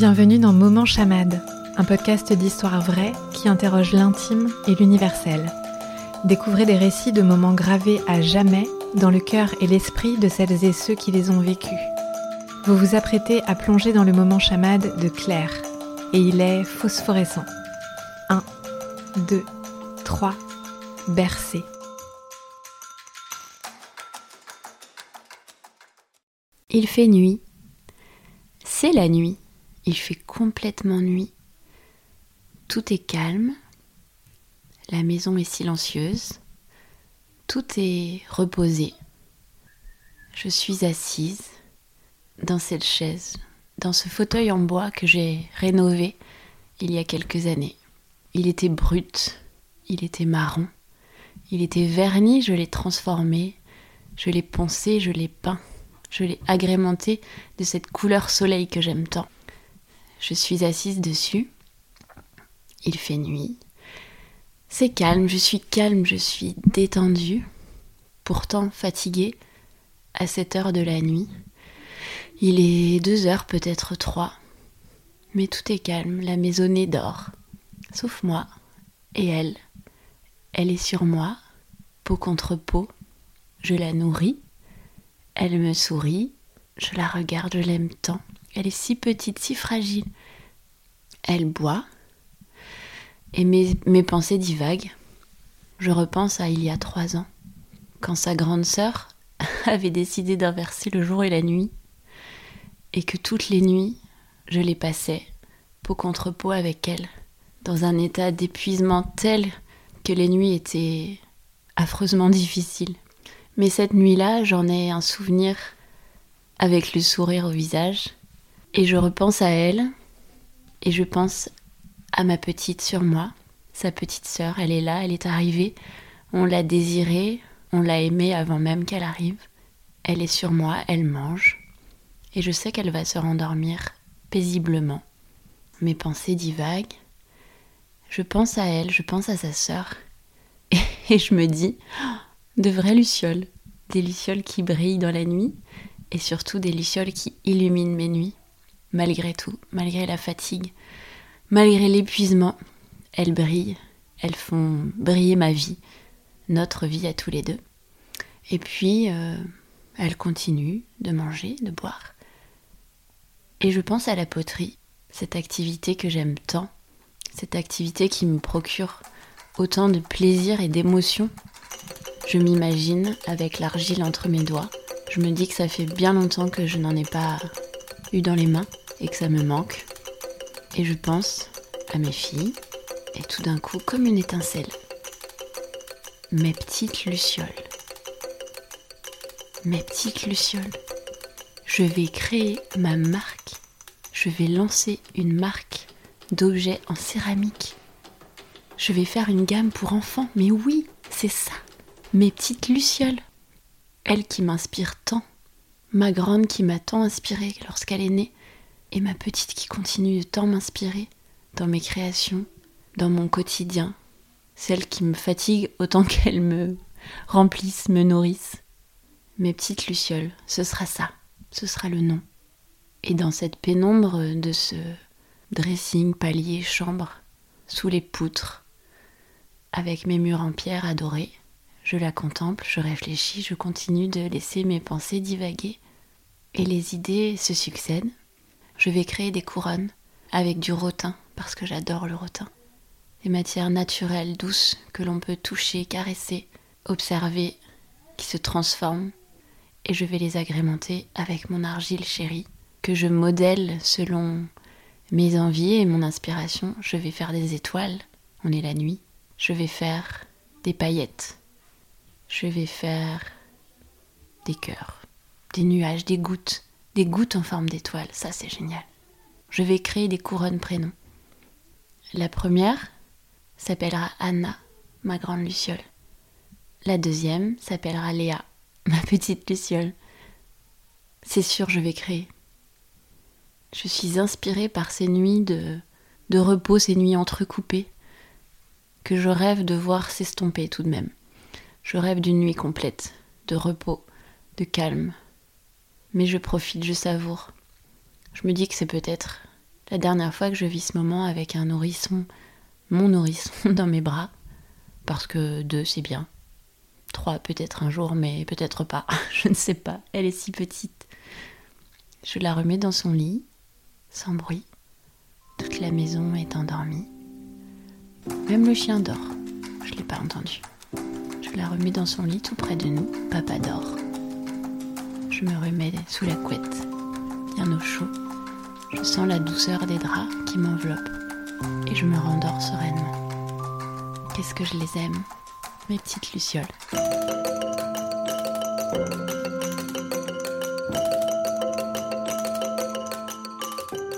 Bienvenue dans Moment Chamade, un podcast d'histoire vraie qui interroge l'intime et l'universel. Découvrez des récits de moments gravés à jamais dans le cœur et l'esprit de celles et ceux qui les ont vécus. Vous vous apprêtez à plonger dans le moment chamade de Claire, et il est phosphorescent. 1, 2, 3, bercé. Il fait nuit. C'est la nuit. Il fait complètement nuit. Tout est calme. La maison est silencieuse. Tout est reposé. Je suis assise dans cette chaise, dans ce fauteuil en bois que j'ai rénové il y a quelques années. Il était brut, il était marron, il était verni, je l'ai transformé, je l'ai poncé, je l'ai peint. Je l'ai agrémenté de cette couleur soleil que j'aime tant. Je suis assise dessus. Il fait nuit. C'est calme, je suis calme, je suis détendue, pourtant fatiguée à cette heure de la nuit. Il est deux heures, peut-être trois. Mais tout est calme, la maisonnée dort. Sauf moi et elle. Elle est sur moi, peau contre peau. Je la nourris. Elle me sourit, je la regarde, je l'aime tant. Elle est si petite, si fragile. Elle boit, et mes, pensées divaguent. Je repense à il y a trois ans, quand sa grande sœur avait décidé d'inverser le jour et la nuit, et que toutes les nuits, je les passais, peau contre peau avec elle, dans un état d'épuisement tel que les nuits étaient affreusement difficiles. Mais cette nuit-là, j'en ai un souvenir avec le sourire au visage. Et je repense à elle. Et je pense à ma petite sur moi. Sa petite sœur, elle est là, elle est arrivée. On l'a désirée, on l'a aimée avant même qu'elle arrive. Elle est sur moi, elle mange. Et je sais qu'elle va se rendormir paisiblement. Mes pensées divaguent. Je pense à elle, je pense à sa sœur. Et je me dis, de vraies lucioles, des lucioles qui brillent dans la nuit et surtout des lucioles qui illuminent mes nuits. Malgré tout, malgré la fatigue, malgré l'épuisement, elles brillent, elles font briller ma vie, notre vie à tous les deux. Et puis, euh, elles continuent de manger, de boire. Et je pense à la poterie, cette activité que j'aime tant, cette activité qui me procure autant de plaisir et d'émotion je m'imagine avec l'argile entre mes doigts. Je me dis que ça fait bien longtemps que je n'en ai pas eu dans les mains et que ça me manque. Et je pense à mes filles et tout d'un coup, comme une étincelle, mes petites lucioles. Mes petites lucioles. Je vais créer ma marque. Je vais lancer une marque d'objets en céramique. Je vais faire une gamme pour enfants. Mais oui, c'est ça mes petites lucioles, elle qui m'inspire tant, ma grande qui m'a tant inspirée lorsqu'elle est née, et ma petite qui continue de tant m'inspirer dans mes créations, dans mon quotidien, celle qui me fatigue autant qu'elle me remplisse, me nourrisse. Mes petites lucioles, ce sera ça, ce sera le nom. Et dans cette pénombre de ce dressing, palier, chambre, sous les poutres, avec mes murs en pierre adorés, je la contemple, je réfléchis, je continue de laisser mes pensées divaguer. Et les idées se succèdent. Je vais créer des couronnes avec du rotin, parce que j'adore le rotin. Des matières naturelles, douces, que l'on peut toucher, caresser, observer, qui se transforment. Et je vais les agrémenter avec mon argile chérie, que je modèle selon mes envies et mon inspiration. Je vais faire des étoiles, on est la nuit. Je vais faire des paillettes, je vais faire des cœurs, des nuages, des gouttes, des gouttes en forme d'étoile. Ça, c'est génial. Je vais créer des couronnes prénoms. La première s'appellera Anna, ma grande luciole. La deuxième s'appellera Léa, ma petite luciole. C'est sûr, je vais créer. Je suis inspirée par ces nuits de, de repos, ces nuits entrecoupées, que je rêve de voir s'estomper tout de même. Je rêve d'une nuit complète, de repos, de calme. Mais je profite, je savoure. Je me dis que c'est peut-être la dernière fois que je vis ce moment avec un nourrisson, mon nourrisson dans mes bras, parce que deux c'est bien. Trois peut-être un jour, mais peut-être pas, je ne sais pas, elle est si petite. Je la remets dans son lit, sans bruit. Toute la maison est endormie. Même le chien dort, je ne l'ai pas entendu. Je la remets dans son lit tout près de nous, papa dort. Je me remets sous la couette, bien au chaud. Je sens la douceur des draps qui m'enveloppent et je me rendors sereinement. Qu'est-ce que je les aime, mes petites lucioles?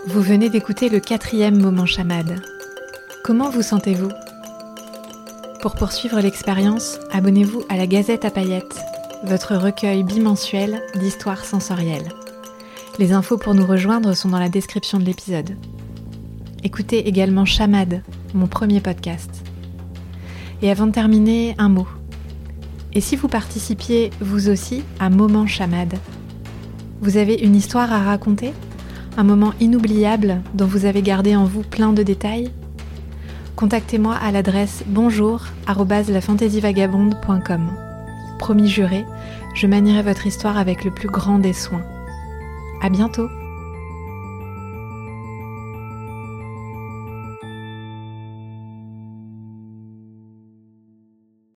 Vous venez d'écouter le quatrième moment chamade. Comment vous sentez-vous? Pour poursuivre l'expérience, abonnez-vous à la Gazette à paillettes, votre recueil bimensuel d'histoires sensorielles. Les infos pour nous rejoindre sont dans la description de l'épisode. Écoutez également Chamade, mon premier podcast. Et avant de terminer, un mot. Et si vous participiez, vous aussi, à Moment Chamade Vous avez une histoire à raconter? Un moment inoubliable dont vous avez gardé en vous plein de détails? Contactez-moi à l'adresse bonjour Promis juré, je manierai votre histoire avec le plus grand des soins. À bientôt